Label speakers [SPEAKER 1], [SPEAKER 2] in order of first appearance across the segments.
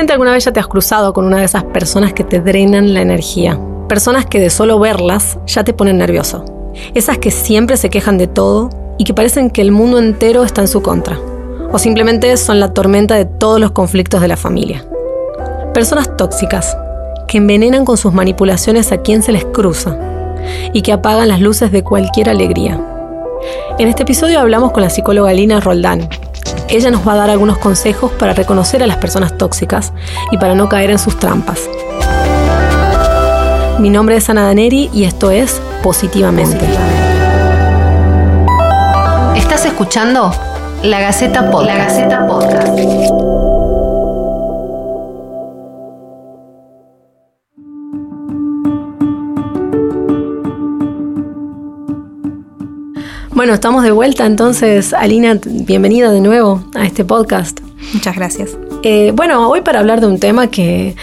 [SPEAKER 1] Seguramente alguna vez ya te has cruzado con una de esas personas que te drenan la energía. Personas que de solo verlas ya te ponen nervioso. Esas que siempre se quejan de todo y que parecen que el mundo entero está en su contra. O simplemente son la tormenta de todos los conflictos de la familia. Personas tóxicas que envenenan con sus manipulaciones a quien se les cruza y que apagan las luces de cualquier alegría. En este episodio hablamos con la psicóloga Lina Roldán. Ella nos va a dar algunos consejos para reconocer a las personas tóxicas y para no caer en sus trampas. Mi nombre es Ana Daneri y esto es Positivamente.
[SPEAKER 2] Estás escuchando La Gaceta Podcast. La Gaceta Podcast.
[SPEAKER 1] Bueno, estamos de vuelta entonces. Alina, bienvenida de nuevo a este podcast.
[SPEAKER 3] Muchas gracias.
[SPEAKER 1] Eh, bueno, hoy para hablar de un tema que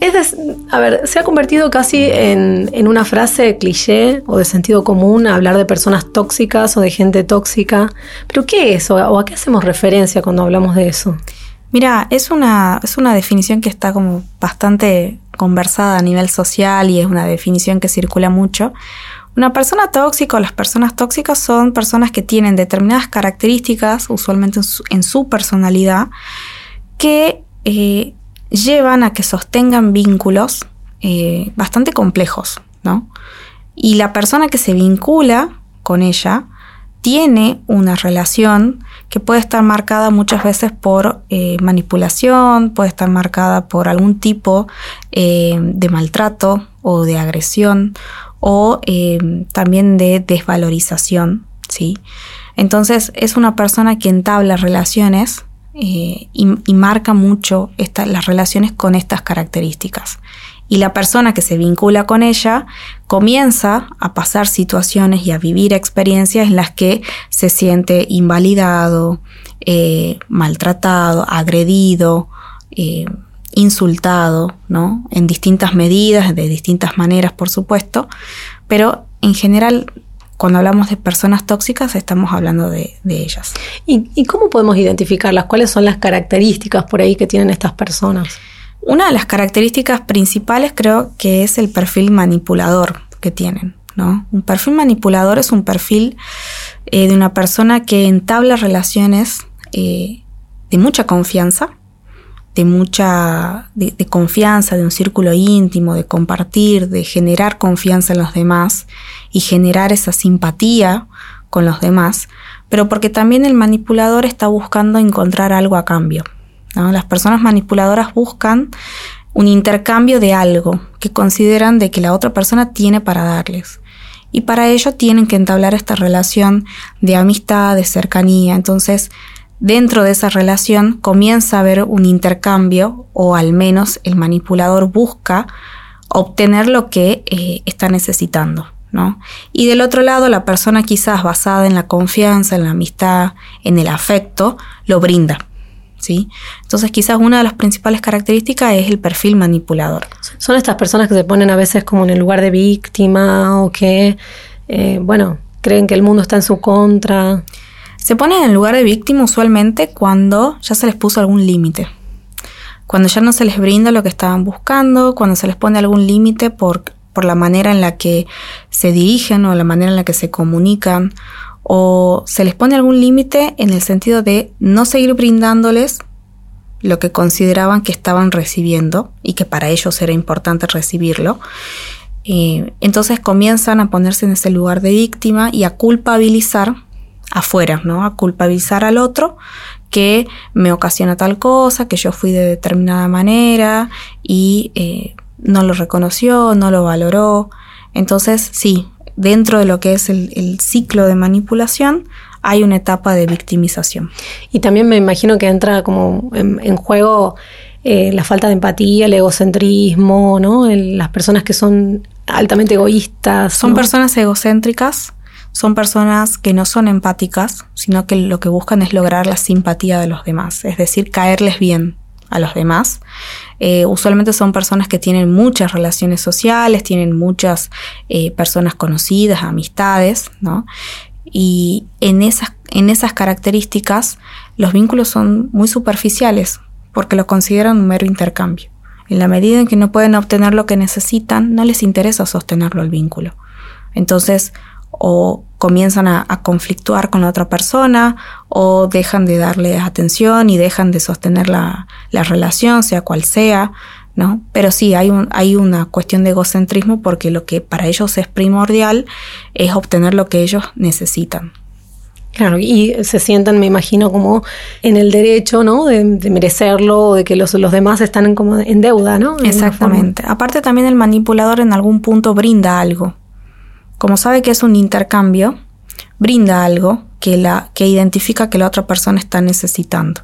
[SPEAKER 1] es, a ver, se ha convertido casi en, una frase cliché o de sentido común hablar de personas tóxicas o de gente tóxica. Pero ¿qué es o, o a qué hacemos referencia cuando hablamos de eso?
[SPEAKER 3] Mira, es una, es una definición que está como bastante conversada a nivel social y es una definición que circula mucho. Una persona tóxica o las personas tóxicas son personas que tienen determinadas características, usualmente en su, personalidad, que eh, llevan a que sostengan vínculos eh, bastante complejos, ¿no? Y la persona que se vincula con ella tiene una relación que puede estar marcada muchas veces por eh, manipulación, puede estar marcada por algún tipo de maltrato o de agresión o eh, también de desvalorización, ¿sí? Entonces es una persona que entabla relaciones eh, y, marca mucho las relaciones con estas características. Y la persona que se vincula con ella comienza a pasar situaciones y a vivir experiencias en las que se siente invalidado, eh, maltratado, agredido, insultado, ¿no? En distintas medidas, de distintas maneras, por supuesto, pero en general, cuando hablamos de personas tóxicas, estamos hablando de, ellas.
[SPEAKER 1] ¿Y, cómo podemos identificarlas? ¿Cuáles son las características por ahí que tienen estas personas?
[SPEAKER 3] Una de las características principales creo que es el perfil manipulador que tienen, ¿no? Un perfil manipulador es un perfil eh, de una persona que entabla relaciones eh, de mucha confianza, de mucha de, confianza, de un círculo íntimo, de compartir, de generar confianza en los demás y generar esa simpatía con los demás, pero porque también el manipulador está buscando encontrar algo a cambio. Las personas manipuladoras buscan un intercambio de algo que consideran de que la otra persona tiene para darles. Y para ello tienen que entablar esta relación de amistad, de cercanía. Entonces, dentro de esa relación comienza a haber un intercambio o al menos el manipulador busca obtener lo que eh, está necesitando. ¿no? Y del otro lado, la persona quizás basada en la confianza, en la amistad, en el afecto, lo brinda. ¿sí? Entonces quizás una de las principales características es el perfil manipulador.
[SPEAKER 1] Son estas personas que se ponen a veces como en el lugar de víctima o que, eh, bueno, creen que el mundo está en su contra.
[SPEAKER 3] Se ponen en el lugar de víctima usualmente cuando ya se les puso algún límite. Cuando ya no se les brinda lo que estaban buscando, cuando se les pone algún límite por, por la manera en la que se dirigen o la manera en la que se comunican, o se les pone algún límite en el sentido de no seguir brindándoles lo que consideraban que estaban recibiendo y que para ellos era importante recibirlo. Eh, entonces comienzan a ponerse en ese lugar de víctima y a culpabilizar afuera, ¿no? A culpabilizar al otro que me ocasiona tal cosa, que yo fui de determinada manera y eh, no lo reconoció, no lo valoró. Entonces, sí, dentro de lo que es el, ciclo de manipulación, hay una etapa de victimización.
[SPEAKER 1] Y también me imagino que entra como en, juego eh, la falta de empatía, el egocentrismo, ¿no? las personas que son altamente egoístas.
[SPEAKER 3] Son personas egocéntricas son personas que no son empáticas, sino que lo que buscan es lograr la simpatía de los demás, es decir, caerles bien a los demás. Eh, usualmente son personas que tienen muchas relaciones sociales, tienen muchas eh, personas conocidas, amistades, ¿no? Y en esas, en esas características los vínculos son muy superficiales, porque lo consideran un mero intercambio. En la medida en que no pueden obtener lo que necesitan, no les interesa sostenerlo el vínculo. Entonces, o comienzan a, conflictuar con la otra persona, o dejan de darle atención y dejan de sostener la, la relación, sea cual sea, ¿no? Pero sí, hay, un, hay una cuestión de egocentrismo porque lo que para ellos es primordial es obtener lo que ellos necesitan.
[SPEAKER 1] Claro, y se sientan, me imagino, como en el derecho, ¿no? De, merecerlo o de que los, demás están en, como en deuda, ¿no?
[SPEAKER 3] Exactamente. Aparte también el manipulador en algún punto brinda algo. Como sabe que es un intercambio, brinda algo que, la, que identifica que la otra persona está necesitando.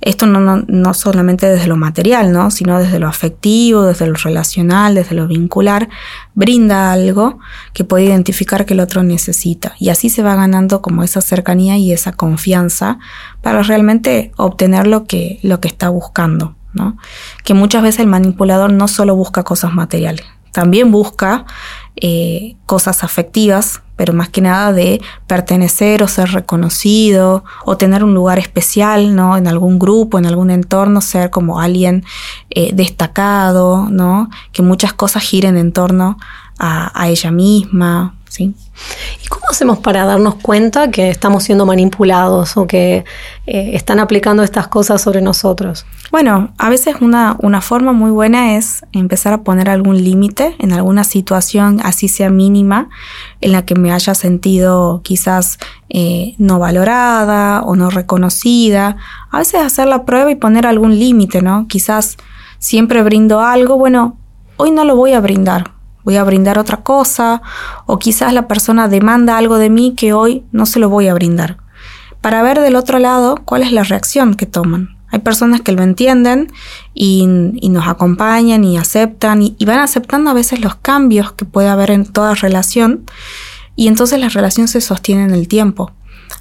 [SPEAKER 3] Esto no, no, no, solamente desde lo material, ¿no? sino desde lo afectivo, desde lo relacional, desde lo vincular, brinda algo que puede identificar que el otro necesita. Y así se va ganando como esa cercanía y esa confianza para realmente obtener lo que, lo que está buscando. ¿no? Que muchas veces el manipulador no solo busca cosas materiales, también busca eh, cosas afectivas, pero más que nada de pertenecer o ser reconocido o tener un lugar especial, ¿no? En algún grupo, en algún entorno, ser como alguien eh, destacado, ¿no? Que muchas cosas giren en torno a, a ella misma,
[SPEAKER 1] ¿Y cómo hacemos para darnos cuenta que estamos siendo manipulados o que eh, están aplicando estas cosas sobre nosotros?
[SPEAKER 3] Bueno, a veces una, una forma muy buena es empezar a poner algún límite en alguna situación, así sea mínima, en la que me haya sentido quizás eh, no valorada o no reconocida. A veces hacer la prueba y poner algún límite, ¿no? Quizás siempre brindo algo, bueno, hoy no lo voy a brindar voy a brindar otra cosa, o quizás la persona demanda algo de mí que hoy no se lo voy a brindar. Para ver del otro lado cuál es la reacción que toman. Hay personas que lo entienden y, nos acompañan y aceptan y, van aceptando a veces los cambios que puede haber en toda relación y entonces la relación se sostiene en el tiempo.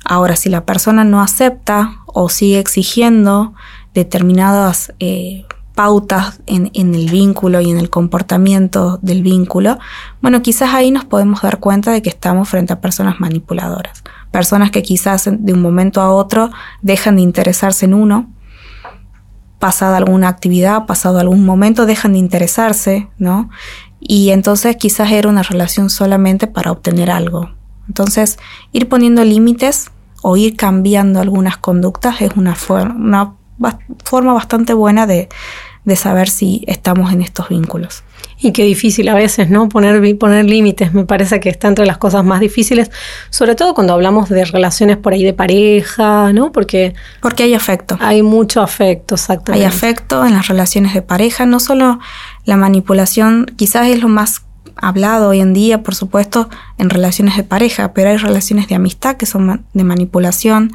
[SPEAKER 3] Ahora, si la persona no acepta o sigue exigiendo determinadas eh, pautas en, el vínculo y en el comportamiento del vínculo, bueno, quizás ahí nos podemos dar cuenta de que estamos frente a personas manipuladoras, personas que quizás de un momento a otro dejan de interesarse en uno, pasada alguna actividad, pasado algún momento, dejan de interesarse, ¿no? Y entonces quizás era una relación solamente para obtener algo. Entonces, ir poniendo límites o ir cambiando algunas conductas es una, una forma bastante buena de, saber si estamos en estos vínculos.
[SPEAKER 1] Y qué difícil a veces, ¿no? Poner, poner límites, me parece que está entre las cosas más difíciles, sobre todo cuando hablamos de relaciones por ahí de pareja, ¿no? Porque...
[SPEAKER 3] Porque hay afecto.
[SPEAKER 1] Hay mucho afecto, exactamente.
[SPEAKER 3] Hay afecto en las relaciones de pareja, no solo la manipulación, quizás es lo más hablado hoy en día, por supuesto, en relaciones de pareja, pero hay relaciones de amistad que son de manipulación,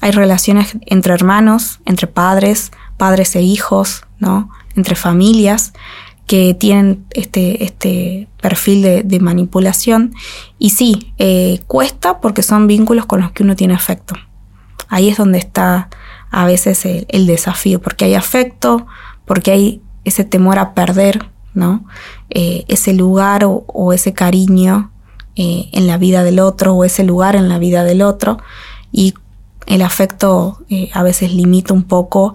[SPEAKER 3] hay relaciones entre hermanos, entre padres, padres e hijos, ¿no? Entre familias que tienen este, este perfil de, manipulación. Y sí, eh, cuesta porque son vínculos con los que uno tiene afecto. Ahí es donde está a veces el desafío, porque hay afecto, porque hay ese temor a perder ¿no? Eh, ese lugar o, ese cariño eh, en la vida del otro o ese lugar en la vida del otro y el afecto a veces limita un poco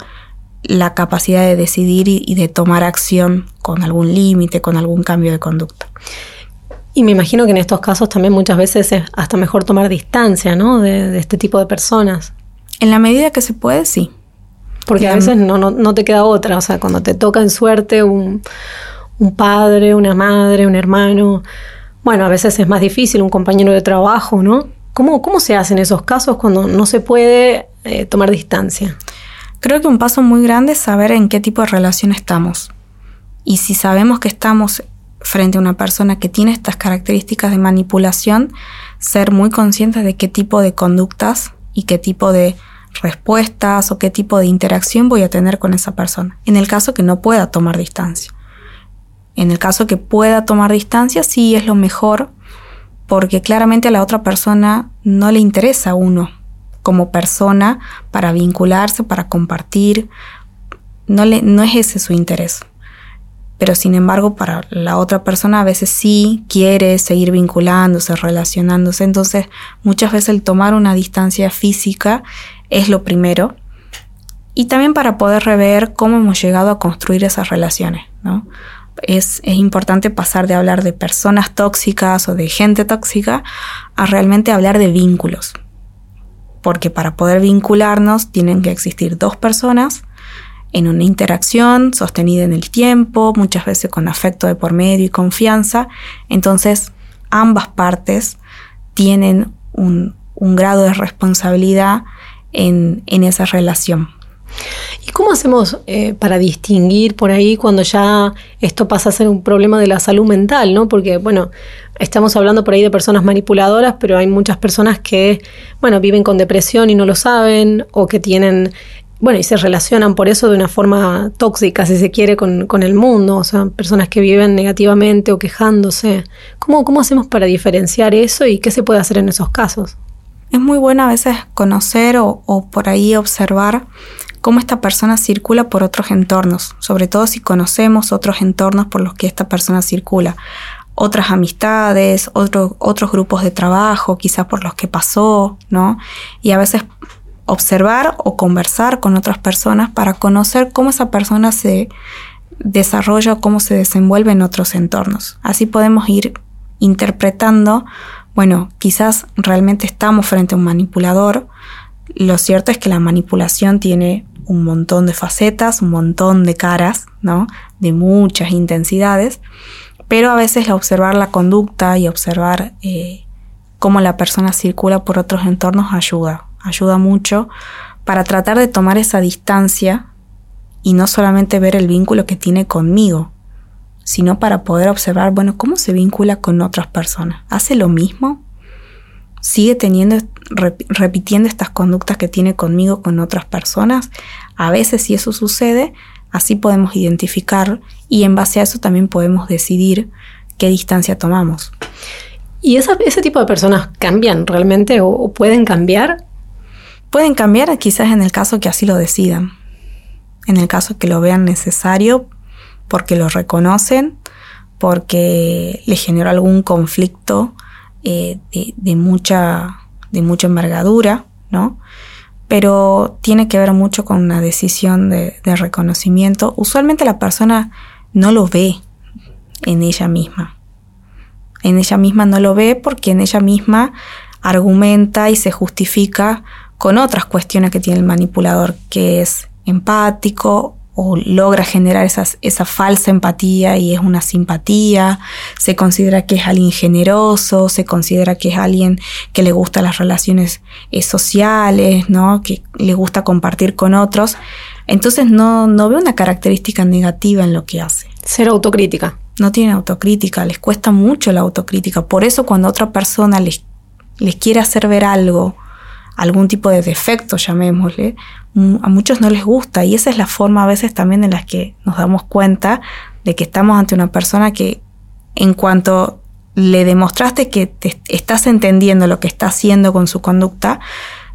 [SPEAKER 3] la capacidad de decidir y, de tomar acción con algún límite, con algún cambio de conducta.
[SPEAKER 1] Y me imagino que en estos casos también muchas veces es hasta mejor tomar distancia, ¿no? De, este tipo de personas.
[SPEAKER 3] En la medida que se puede, sí.
[SPEAKER 1] Porque a veces no, no, no, te queda otra. O sea, cuando te toca en suerte un, un padre, una madre, un hermano. Bueno, a veces es más difícil, un compañero de trabajo, ¿no? ¿Cómo, cómo se hacen esos casos cuando no se puede eh, tomar distancia?
[SPEAKER 3] Creo que un paso muy grande es saber en qué tipo de relación estamos. Y si sabemos que estamos frente a una persona que tiene estas características de manipulación, ser muy conscientes de qué tipo de conductas y qué tipo de respuestas o qué tipo de interacción voy a tener con esa persona, en el caso que no pueda tomar distancia. En el caso que pueda tomar distancia, sí es lo mejor, porque claramente a la otra persona no le interesa uno como persona para vincularse, para compartir. No, le, no es ese su interés. Pero sin embargo, para la otra persona a veces sí quiere seguir vinculándose, relacionándose. Entonces, muchas veces el tomar una distancia física es lo primero y también para poder rever cómo hemos llegado a construir esas relaciones, ¿no? Es, es, importante pasar de hablar de personas tóxicas o de gente tóxica a realmente hablar de vínculos. Porque para poder vincularnos tienen que existir dos personas en una interacción sostenida en el tiempo, muchas veces con afecto de por medio y confianza. Entonces, ambas partes tienen un, grado de responsabilidad en, esa relación.
[SPEAKER 1] ¿Y cómo hacemos eh, para distinguir por ahí cuando ya esto pasa a ser un problema de la salud mental, ¿no? Porque, bueno, estamos hablando por ahí de personas manipuladoras, pero hay muchas personas que, bueno, viven con depresión y no lo saben, o que tienen bueno, y se relacionan por eso de una forma tóxica, si se quiere, con, el mundo, o sea, personas que viven negativamente o quejándose. ¿Cómo, ¿Cómo hacemos para diferenciar eso y qué se puede hacer en esos casos?
[SPEAKER 3] Es muy bueno a veces conocer o, o por ahí observar cómo esta persona circula por otros entornos, sobre todo si conocemos otros entornos por los que esta persona circula otras amistades, otros grupos de trabajo, quizás por los que pasó, ¿no? Y a veces observar o conversar con otras personas para conocer cómo esa persona se desarrolla o cómo se desenvuelve en otros entornos. Así podemos ir interpretando, bueno, quizás realmente estamos frente a un manipulador. Lo cierto es que la manipulación tiene un montón de facetas, un montón de caras, ¿no? De muchas intensidades, pero a veces observar la conducta y observar eh, cómo la persona circula por otros entornos ayuda ayuda mucho para tratar de tomar esa distancia y no solamente ver el vínculo que tiene conmigo, sino para poder observar, bueno, cómo se vincula con otras personas. ¿Hace lo mismo? ¿Sigue teniendo, repitiendo estas conductas que tiene conmigo con otras personas? A veces si eso sucede, así podemos identificar y en base a eso también podemos decidir qué distancia tomamos.
[SPEAKER 1] ¿Y ese tipo de personas cambian realmente o pueden cambiar?
[SPEAKER 3] Pueden cambiar quizás en el caso que así lo decidan, en el caso que lo vean necesario porque lo reconocen, porque les generó algún conflicto eh, de, mucha, de mucha envergadura, ¿no? Pero tiene que ver mucho con una decisión de, de reconocimiento. Usualmente la persona no lo ve en ella misma. En ella misma no lo ve porque en ella misma argumenta y se justifica con otras cuestiones que tiene el manipulador, que es empático o logra generar esa falsa empatía y es una simpatía, se considera que es alguien generoso, se considera que es alguien que le gusta las relaciones eh, sociales, ¿no? que le gusta compartir con otros. Entonces no, no veo una característica negativa en lo que hace.
[SPEAKER 1] Ser autocrítica.
[SPEAKER 3] No tiene autocrítica, les cuesta mucho la autocrítica. Por eso cuando otra persona les, les quiere hacer ver algo, algún tipo de defecto, llamémosle, mm, a muchos no les gusta y esa es la forma a veces también en la que nos damos cuenta de que estamos ante una persona que en cuanto le demostraste que te estás entendiendo lo que está haciendo con su conducta,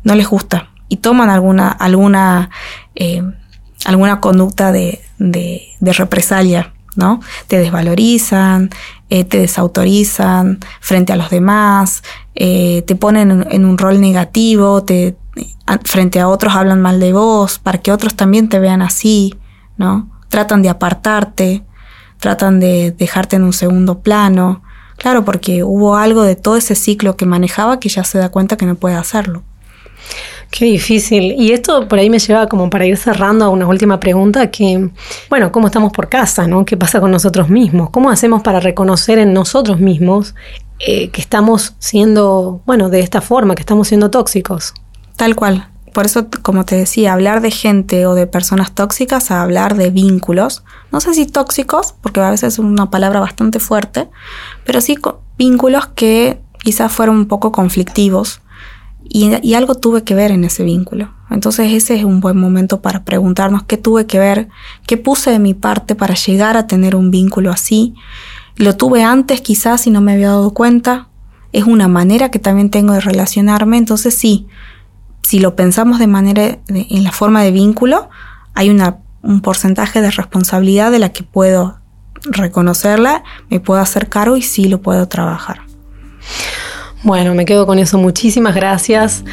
[SPEAKER 3] no les gusta y toman alguna, alguna, eh, alguna conducta de, de, de represalia ¿no? Te desvalorizan, eh, te desautorizan frente a los demás, eh, te ponen en, un rol negativo, te, frente a otros hablan mal de vos, para que otros también te vean así, ¿no? Tratan de apartarte, tratan de dejarte en un segundo plano. Claro, porque hubo algo de todo ese ciclo que manejaba que ya se da cuenta que no puede hacerlo.
[SPEAKER 1] Qué difícil. Y esto por ahí me lleva como para ir cerrando a una última pregunta que, bueno, ¿cómo estamos por casa? ¿no? ¿Qué pasa con nosotros mismos? ¿Cómo hacemos para reconocer en nosotros mismos eh, que estamos siendo, bueno, de esta forma, que estamos siendo tóxicos?
[SPEAKER 3] Tal cual. Por eso, como te decía, hablar de gente o de personas tóxicas a hablar de vínculos. No sé si tóxicos, porque a veces es una palabra bastante fuerte, pero sí vínculos que quizás fueron un poco conflictivos y, algo tuve que ver en ese vínculo. Entonces ese es un buen momento para preguntarnos qué tuve que ver, qué puse de mi parte para llegar a tener un vínculo así. Lo tuve antes quizás y no me había dado cuenta. Es una manera que también tengo de relacionarme. Entonces sí, si lo pensamos de manera, en la forma de vínculo, hay un porcentaje de responsabilidad de la que puedo reconocerla, me puedo hacer cargo y sí lo puedo trabajar.
[SPEAKER 1] Bueno, me quedo con eso. Muchísimas gracias.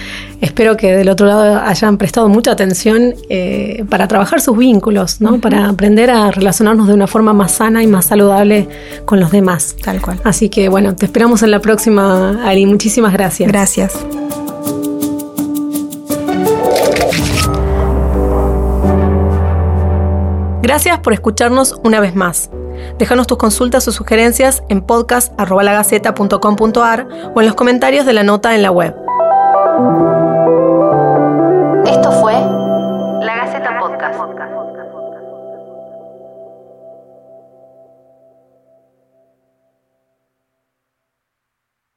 [SPEAKER 1] Espero que del otro lado hayan prestado mucha atención eh, para trabajar sus vínculos, ¿no? Para aprender a relacionarnos de una forma más sana y más saludable con los demás.
[SPEAKER 3] Tal cual.
[SPEAKER 1] Así que bueno, te esperamos en la próxima, Ari. Muchísimas gracias.
[SPEAKER 3] Gracias.
[SPEAKER 1] Gracias por escucharnos una vez más. Déjanos tus consultas o sugerencias en podcast.lagaceta.com.ar o en los comentarios de la nota en la web.